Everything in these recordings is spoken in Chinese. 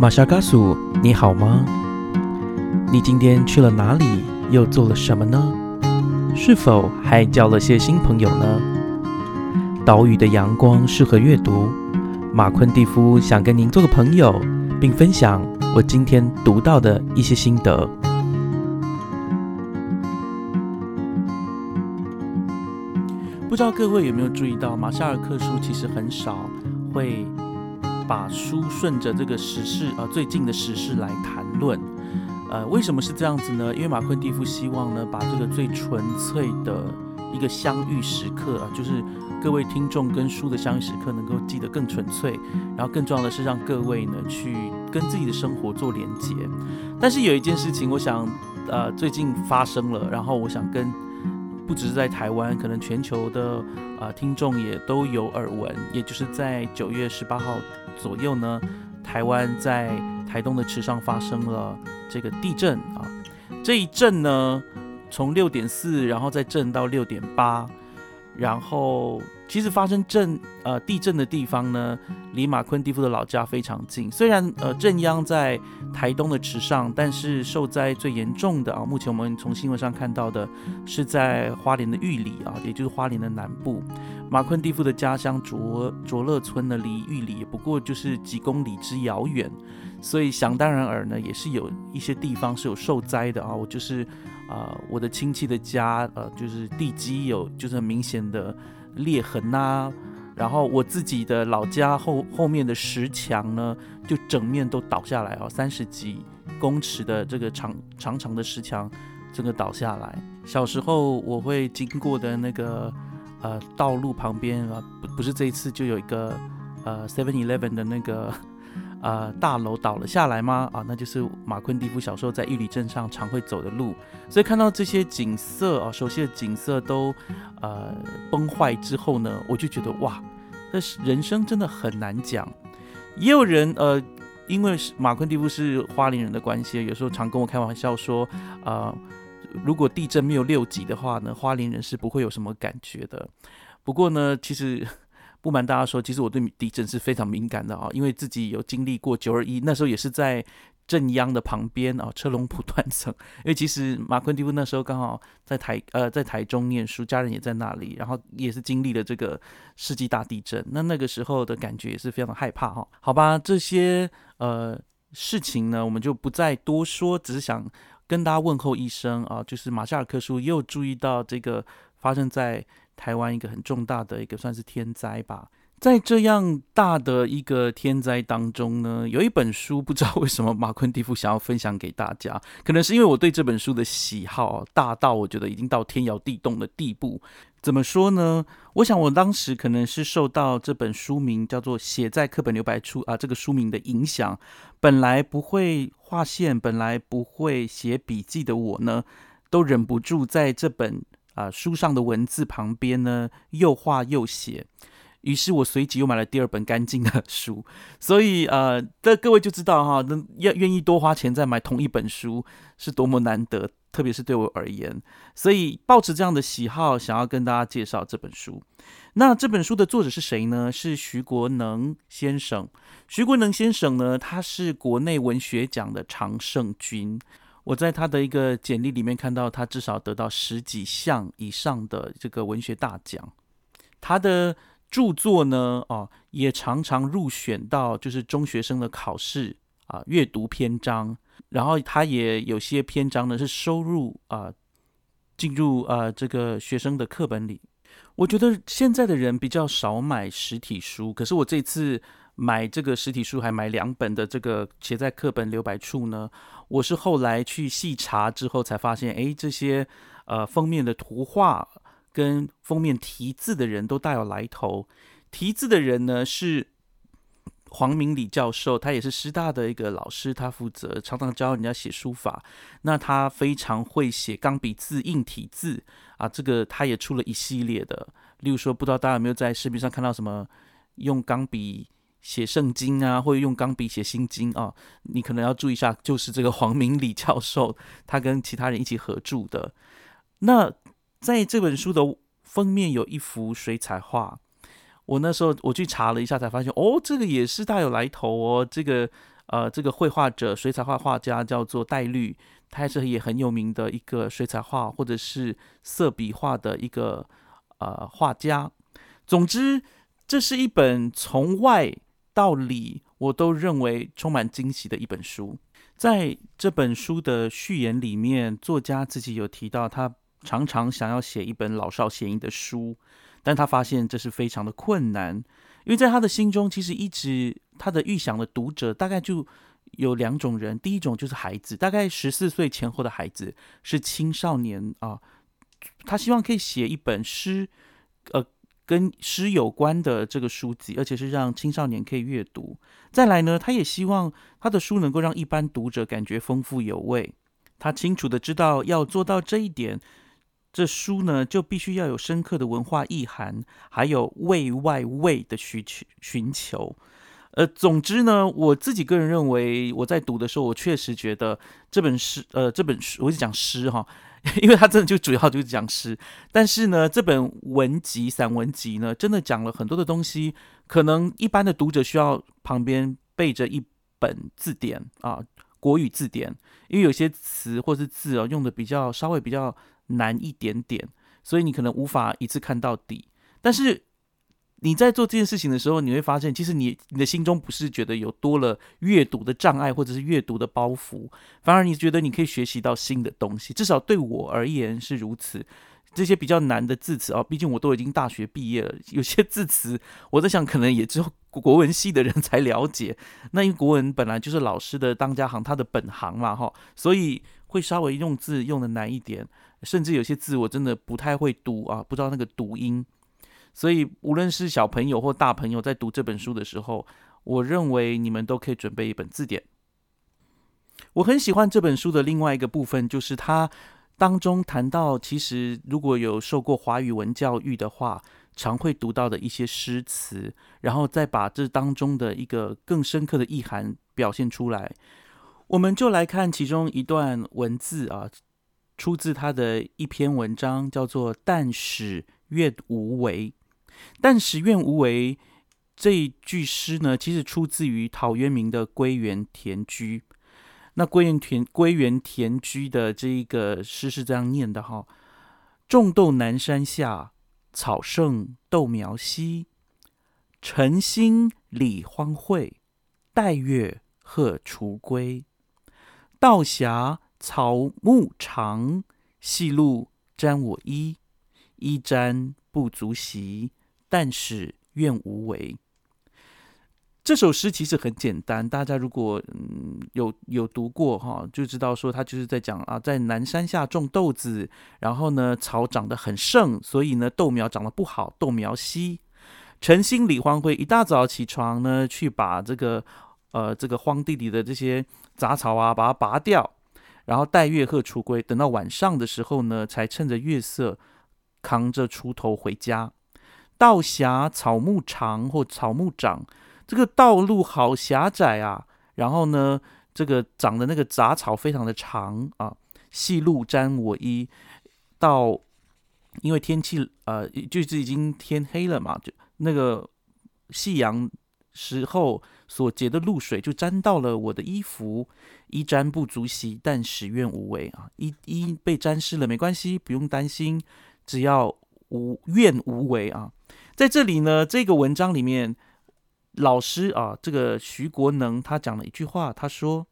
马夏嘎苏，你好吗？你今天去了哪里？又做了什么呢？是否还交了些新朋友呢？岛屿的阳光适合阅读。马昆蒂夫想跟您做个朋友，并分享我今天读到的一些心得。不知道各位有没有注意到，马夏尔克书其实很少会把书顺着这个时事呃最近的时事来谈论。呃，为什么是这样子呢？因为马昆蒂夫希望呢，把这个最纯粹的一个相遇时刻啊，就是各位听众跟书的相遇时刻，能够记得更纯粹。然后更重要的是，让各位呢去跟自己的生活做连接。但是有一件事情，我想呃最近发生了，然后我想跟。不只是在台湾，可能全球的啊听众也都有耳闻，也就是在九月十八号左右呢，台湾在台东的池上发生了这个地震啊，这一震呢从六点四，然后再震到六点八，然后。其实发生震呃地震的地方呢，离马昆蒂夫的老家非常近。虽然呃震央在台东的池上，但是受灾最严重的啊，目前我们从新闻上看到的是在花莲的玉里啊，也就是花莲的南部。马昆蒂夫的家乡卓卓乐村呢，离玉里也不过就是几公里之遥远，所以想当然尔呢，也是有一些地方是有受灾的啊。我就是啊我的亲戚的家呃，就是地基有就是很明显的。裂痕呐，然后我自己的老家后后面的石墙呢，就整面都倒下来哦，三十几公尺的这个长长长的石墙，整个倒下来。小时候我会经过的那个呃道路旁边啊，不不是这一次就有一个呃 Seven Eleven 的那个。呃，大楼倒了下来吗？啊，那就是马昆蒂夫小时候在玉里镇上常会走的路。所以看到这些景色啊，熟悉的景色都呃崩坏之后呢，我就觉得哇，这人生真的很难讲。也有人呃，因为马昆蒂夫是花莲人的关系，有时候常跟我开玩笑说，呃，如果地震没有六级的话呢，花莲人是不会有什么感觉的。不过呢，其实。不瞒大家说，其实我对地震是非常敏感的啊，因为自己有经历过九二一，那时候也是在镇央的旁边啊，车龙不断层。因为其实马昆蒂夫那时候刚好在台呃在台中念书，家人也在那里，然后也是经历了这个世纪大地震。那那个时候的感觉也是非常的害怕哈。好吧，这些呃事情呢，我们就不再多说，只是想跟大家问候一声啊，就是马夏尔克书也有注意到这个发生在。台湾一个很重大的一个算是天灾吧，在这样大的一个天灾当中呢，有一本书，不知道为什么马昆蒂夫想要分享给大家，可能是因为我对这本书的喜好大到我觉得已经到天摇地动的地步。怎么说呢？我想我当时可能是受到这本书名叫做《写在课本留白处》啊这个书名的影响，本来不会画线，本来不会写笔记的我呢，都忍不住在这本。啊，书上的文字旁边呢，又画又写，于是我随即又买了第二本干净的 书，所以呃，这各位就知道哈，那要愿意多花钱再买同一本书是多么难得，特别是对我而言，所以抱持这样的喜好，想要跟大家介绍这本书。那这本书的作者是谁呢？是徐国能先生。徐国能先生呢，他是国内文学奖的常胜军。我在他的一个简历里面看到，他至少得到十几项以上的这个文学大奖。他的著作呢，哦，也常常入选到就是中学生的考试啊阅读篇章。然后他也有些篇章呢是收入啊进入啊这个学生的课本里。我觉得现在的人比较少买实体书，可是我这次。买这个实体书还买两本的这个写在课本留白处呢，我是后来去细查之后才发现，哎，这些呃封面的图画跟封面题字的人都大有来头。题字的人呢是黄明礼教授，他也是师大的一个老师，他负责常常教人家写书法。那他非常会写钢笔字、硬体字啊，这个他也出了一系列的。例如说，不知道大家有没有在视频上看到什么用钢笔。写圣经啊，或者用钢笔写心经啊，你可能要注意一下，就是这个黄明礼教授，他跟其他人一起合著的。那在这本书的封面有一幅水彩画，我那时候我去查了一下，才发现哦，这个也是大有来头哦。这个呃，这个绘画者、水彩画画家叫做戴绿，他是也很有名的一个水彩画或者是色笔画的一个呃画家。总之，这是一本从外道理我都认为充满惊喜的一本书。在这本书的序言里面，作家自己有提到，他常常想要写一本老少咸宜的书，但他发现这是非常的困难，因为在他的心中，其实一直他的预想的读者大概就有两种人，第一种就是孩子，大概十四岁前后的孩子是青少年啊，他希望可以写一本诗，呃。跟诗有关的这个书籍，而且是让青少年可以阅读。再来呢，他也希望他的书能够让一般读者感觉丰富有味。他清楚的知道，要做到这一点，这书呢就必须要有深刻的文化意涵，还有味外味的需求寻求。呃，总之呢，我自己个人认为，我在读的时候，我确实觉得这本诗，呃，这本书，我是讲诗哈。因为他真的就主要就是讲诗，但是呢，这本文集、散文集呢，真的讲了很多的东西，可能一般的读者需要旁边背着一本字典啊，国语字典，因为有些词或是字啊，用的比较稍微比较难一点点，所以你可能无法一次看到底，但是。你在做这件事情的时候，你会发现，其实你你的心中不是觉得有多了阅读的障碍或者是阅读的包袱，反而你觉得你可以学习到新的东西。至少对我而言是如此。这些比较难的字词啊，毕竟我都已经大学毕业了，有些字词我在想，可能也只有国文系的人才了解。那因为国文本来就是老师的当家行，他的本行嘛，哈，所以会稍微用字用的难一点，甚至有些字我真的不太会读啊，不知道那个读音。所以，无论是小朋友或大朋友在读这本书的时候，我认为你们都可以准备一本字典。我很喜欢这本书的另外一个部分，就是它当中谈到，其实如果有受过华语文教育的话，常会读到的一些诗词，然后再把这当中的一个更深刻的意涵表现出来。我们就来看其中一段文字啊，出自他的一篇文章，叫做《但使愿无为》。但使愿无为这一句诗呢，其实出自于陶渊明的《归园田居》。那《归园田归园田居》的这一个诗是这样念的哈：“种豆南山下，草盛豆苗稀。晨兴理荒秽，带月荷锄归。道狭草木长，细露沾我衣。衣沾不足惜。”但是愿无为。这首诗其实很简单，大家如果嗯有有读过哈，就知道说他就是在讲啊，在南山下种豆子，然后呢草长得很盛，所以呢豆苗长得不好，豆苗稀。晨兴理荒秽，一大早起床呢，去把这个呃这个荒地里的这些杂草啊，把它拔掉，然后待月荷锄归，等到晚上的时候呢，才趁着月色扛着锄头回家。道狭草木长，或草木长，这个道路好狭窄啊。然后呢，这个长的那个杂草非常的长啊。细露沾我衣，到因为天气呃，就是已经天黑了嘛，就那个夕阳时候所结的露水就沾到了我的衣服。衣沾不足惜，但使愿无为啊。衣衣被沾湿了没关系，不用担心，只要无怨无为啊。在这里呢，这个文章里面，老师啊，这个徐国能他讲了一句话，他说：“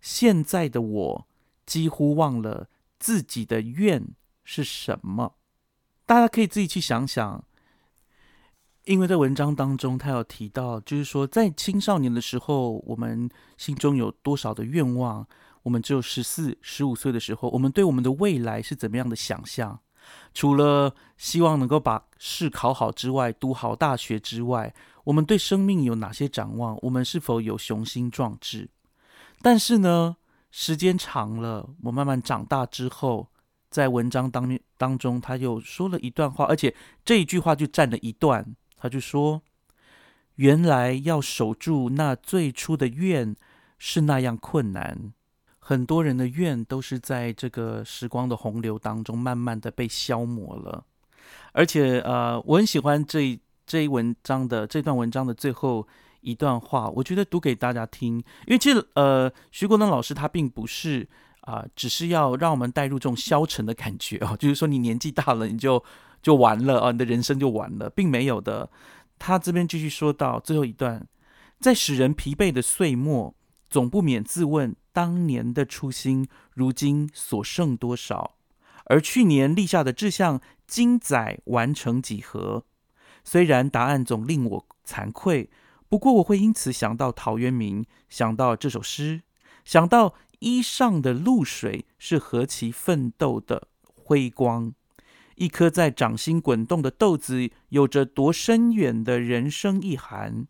现在的我几乎忘了自己的愿是什么。”大家可以自己去想想，因为在文章当中，他有提到，就是说，在青少年的时候，我们心中有多少的愿望？我们只有十四、十五岁的时候，我们对我们的未来是怎么样的想象？除了希望能够把试考好之外，读好大学之外，我们对生命有哪些展望？我们是否有雄心壮志？但是呢，时间长了，我慢慢长大之后，在文章当面当中，他又说了一段话，而且这一句话就占了一段。他就说：“原来要守住那最初的愿，是那样困难。”很多人的愿都是在这个时光的洪流当中，慢慢的被消磨了。而且，呃，我很喜欢这这一文章的这段文章的最后一段话，我觉得读给大家听，因为其实呃，徐国能老师他并不是啊，只是要让我们带入这种消沉的感觉哦，就是说你年纪大了你就就完了啊，你的人生就完了，并没有的。他这边继续说到最后一段，在使人疲惫的岁末，总不免自问当年的初心，如今所剩多少？而去年立下的志向，今载完成几何？虽然答案总令我惭愧，不过我会因此想到陶渊明，想到这首诗，想到衣上的露水是何其奋斗的辉光，一颗在掌心滚动的豆子，有着多深远的人生意涵。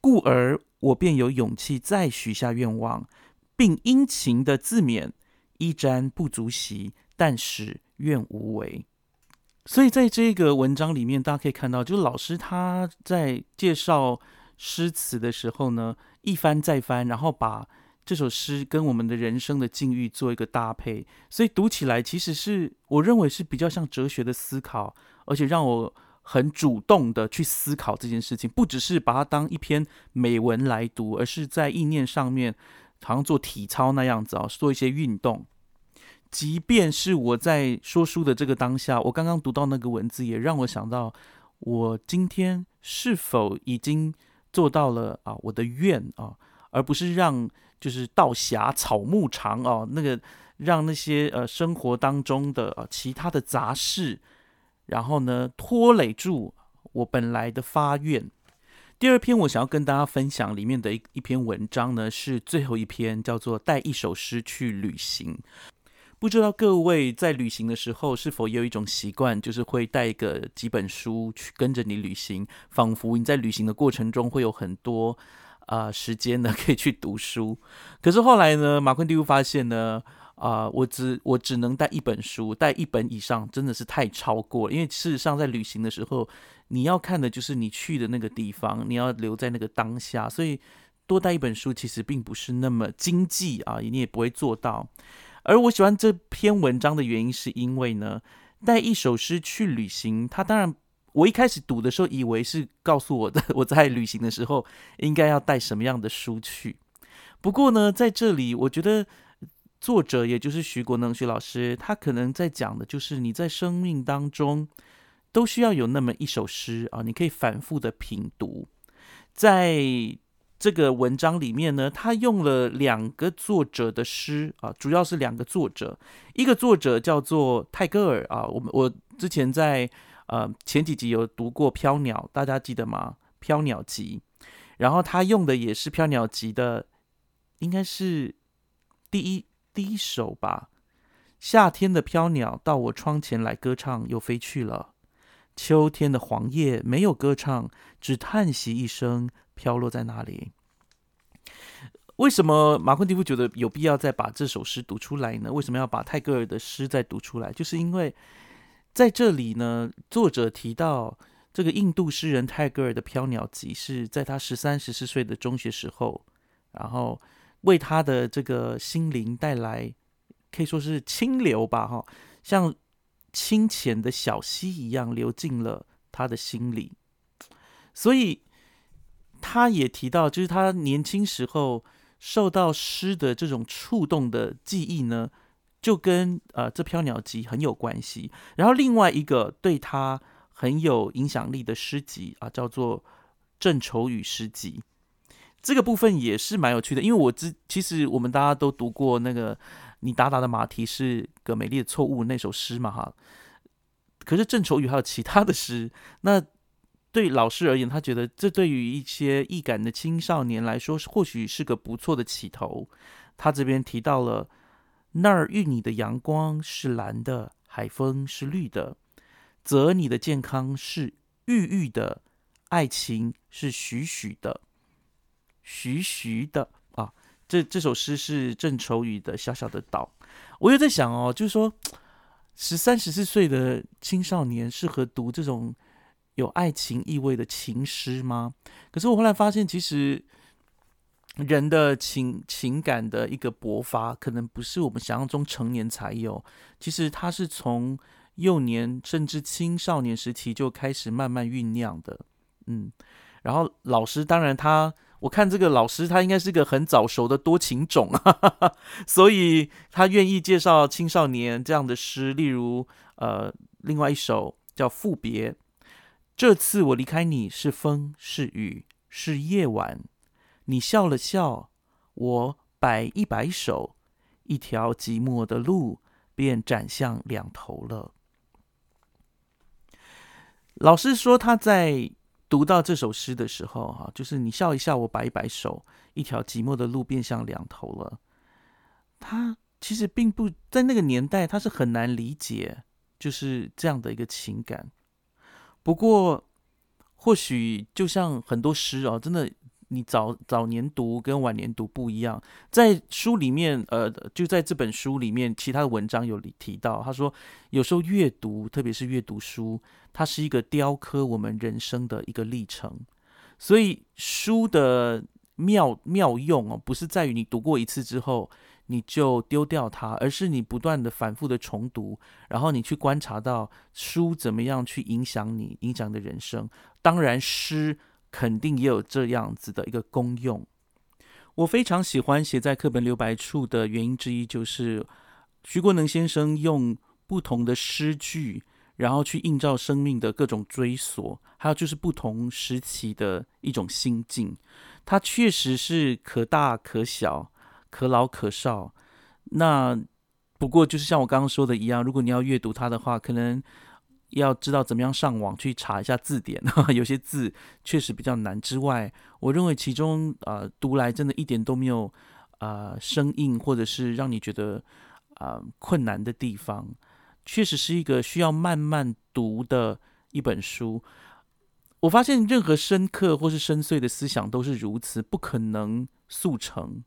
故而我便有勇气再许下愿望，并殷勤的自勉：一沾不足惜，但使愿无违。所以在这个文章里面，大家可以看到，就是老师他在介绍诗词的时候呢，一翻再翻，然后把这首诗跟我们的人生的境遇做一个搭配，所以读起来其实是我认为是比较像哲学的思考，而且让我很主动的去思考这件事情，不只是把它当一篇美文来读，而是在意念上面好像做体操那样子啊，做一些运动。即便是我在说书的这个当下，我刚刚读到那个文字，也让我想到，我今天是否已经做到了啊我的愿啊，而不是让就是道狭草木长哦，那个让那些呃生活当中的啊其他的杂事，然后呢拖累住我本来的发愿。第二篇我想要跟大家分享里面的一一篇文章呢，是最后一篇，叫做带一首诗去旅行。不知道各位在旅行的时候是否也有一种习惯，就是会带一个几本书去跟着你旅行，仿佛你在旅行的过程中会有很多啊时间呢 可以去读书。可是后来呢，马昆蒂夫发现呢，啊，我只我只能带一本书，带一本以上真的是太超过了，因为事实上在旅行的时候，你要看的就是你去的那个地方，你要留在那个当下，所以多带一本书其实并不是那么经济啊，你也不会做到。而我喜欢这篇文章的原因，是因为呢，带一首诗去旅行。他当然，我一开始读的时候，以为是告诉我的，我在旅行的时候应该要带什么样的书去。不过呢，在这里，我觉得作者也就是徐国能徐老师，他可能在讲的就是你在生命当中都需要有那么一首诗啊，你可以反复的品读，在。这个文章里面呢，他用了两个作者的诗啊，主要是两个作者，一个作者叫做泰戈尔啊，我们我之前在呃前几集有读过《飘鸟》，大家记得吗？《飘鸟集》，然后他用的也是《飘鸟集》的，应该是第一第一首吧。夏天的飘鸟到我窗前来歌唱，又飞去了。秋天的黄叶没有歌唱，只叹息一声。飘落在哪里？为什么马昆蒂夫觉得有必要再把这首诗读出来呢？为什么要把泰戈尔的诗再读出来？就是因为在这里呢，作者提到这个印度诗人泰戈尔的《飘鸟集》是在他十三、十四岁的中学时候，然后为他的这个心灵带来可以说是清流吧，哈，像清浅的小溪一样流进了他的心里，所以。他也提到，就是他年轻时候受到诗的这种触动的记忆呢，就跟呃这《飘鸟集》很有关系。然后另外一个对他很有影响力的诗集啊，叫做《郑愁予诗集》。这个部分也是蛮有趣的，因为我之其实我们大家都读过那个“你达达的马蹄是个美丽的错误”那首诗嘛，哈。可是郑愁予还有其他的诗，那。对老师而言，他觉得这对于一些易感的青少年来说，或许是个不错的起头。他这边提到了那儿遇你的阳光是蓝的，海风是绿的，则你的健康是郁郁的，爱情是徐徐的，徐徐的啊。这这首诗是郑愁予的《小小的岛》。我又在想哦，就是说十三十四岁的青少年适合读这种。有爱情意味的情诗吗？可是我后来发现，其实人的情情感的一个勃发，可能不是我们想象中成年才有。其实它是从幼年甚至青少年时期就开始慢慢酝酿的。嗯，然后老师当然他，我看这个老师他应该是个很早熟的多情种啊，所以他愿意介绍青少年这样的诗，例如呃，另外一首叫《赋别》。这次我离开你是风是雨是夜晚，你笑了笑，我摆一摆手，一条寂寞的路便展向两头了。老师说他在读到这首诗的时候，哈，就是你笑一笑，我摆一摆手，一条寂寞的路变向两头了。他其实并不在那个年代，他是很难理解就是这样的一个情感。不过，或许就像很多诗哦，真的，你早早年读跟晚年读不一样。在书里面，呃，就在这本书里面，其他的文章有提到，他说，有时候阅读，特别是阅读书，它是一个雕刻我们人生的一个历程。所以，书的妙妙用哦，不是在于你读过一次之后。你就丢掉它，而是你不断的反复的重读，然后你去观察到书怎么样去影响你，影响的人生。当然，诗肯定也有这样子的一个功用。我非常喜欢写在课本留白处的原因之一，就是徐国能先生用不同的诗句，然后去映照生命的各种追索，还有就是不同时期的一种心境。它确实是可大可小。可老可少，那不过就是像我刚刚说的一样，如果你要阅读它的话，可能要知道怎么样上网去查一下字典，有些字确实比较难。之外，我认为其中啊读来真的一点都没有啊生硬，或者是让你觉得啊困难的地方，确实是一个需要慢慢读的一本书。我发现任何深刻或是深邃的思想都是如此，不可能速成。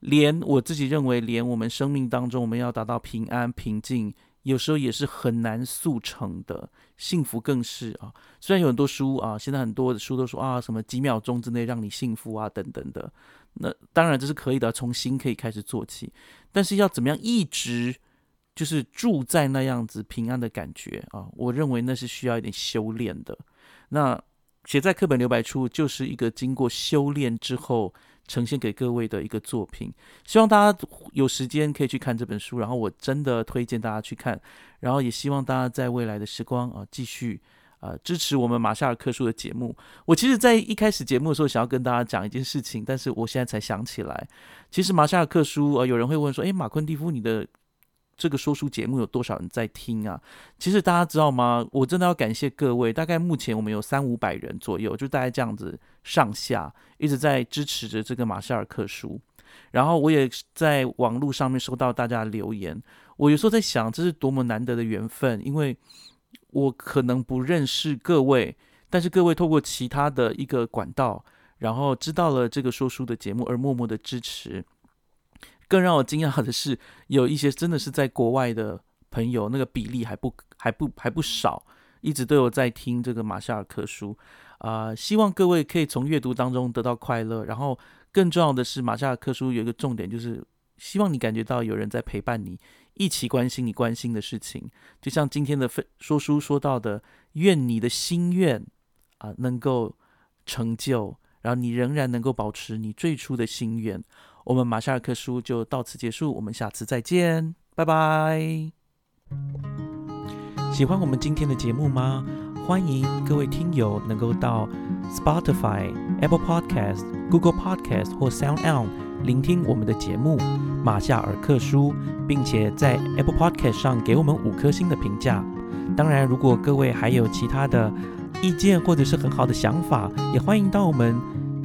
连我自己认为，连我们生命当中，我们要达到平安平静，有时候也是很难速成的。幸福更是啊，虽然有很多书啊，现在很多的书都说啊，什么几秒钟之内让你幸福啊，等等的。那当然这是可以的，从心可以开始做起。但是要怎么样一直就是住在那样子平安的感觉啊？我认为那是需要一点修炼的。那写在课本留白处，就是一个经过修炼之后。呈现给各位的一个作品，希望大家有时间可以去看这本书，然后我真的推荐大家去看，然后也希望大家在未来的时光啊，继续啊支持我们马夏尔克书的节目。我其实，在一开始节目的时候，想要跟大家讲一件事情，但是我现在才想起来，其实马夏尔克书啊，有人会问说，诶，马昆蒂夫，你的。这个说书节目有多少人在听啊？其实大家知道吗？我真的要感谢各位。大概目前我们有三五百人左右，就大概这样子上下一直在支持着这个马歇尔克书。然后我也在网络上面收到大家的留言。我有时候在想，这是多么难得的缘分，因为我可能不认识各位，但是各位透过其他的一个管道，然后知道了这个说书的节目，而默默的支持。更让我惊讶的是，有一些真的是在国外的朋友，那个比例还不还不还不少，一直都有在听这个马夏尔克书啊。希望各位可以从阅读当中得到快乐。然后更重要的是，马夏尔克书有一个重点，就是希望你感觉到有人在陪伴你，一起关心你关心的事情。就像今天的分说书说到的，愿你的心愿啊能够成就，然后你仍然能够保持你最初的心愿。我们马夏尔克书就到此结束，我们下次再见，拜拜。喜欢我们今天的节目吗？欢迎各位听友能够到 Spotify、Apple Podcast、Google Podcast 或 Sound On 聆听我们的节目《马夏尔克书》，并且在 Apple Podcast 上给我们五颗星的评价。当然，如果各位还有其他的意见或者是很好的想法，也欢迎到我们。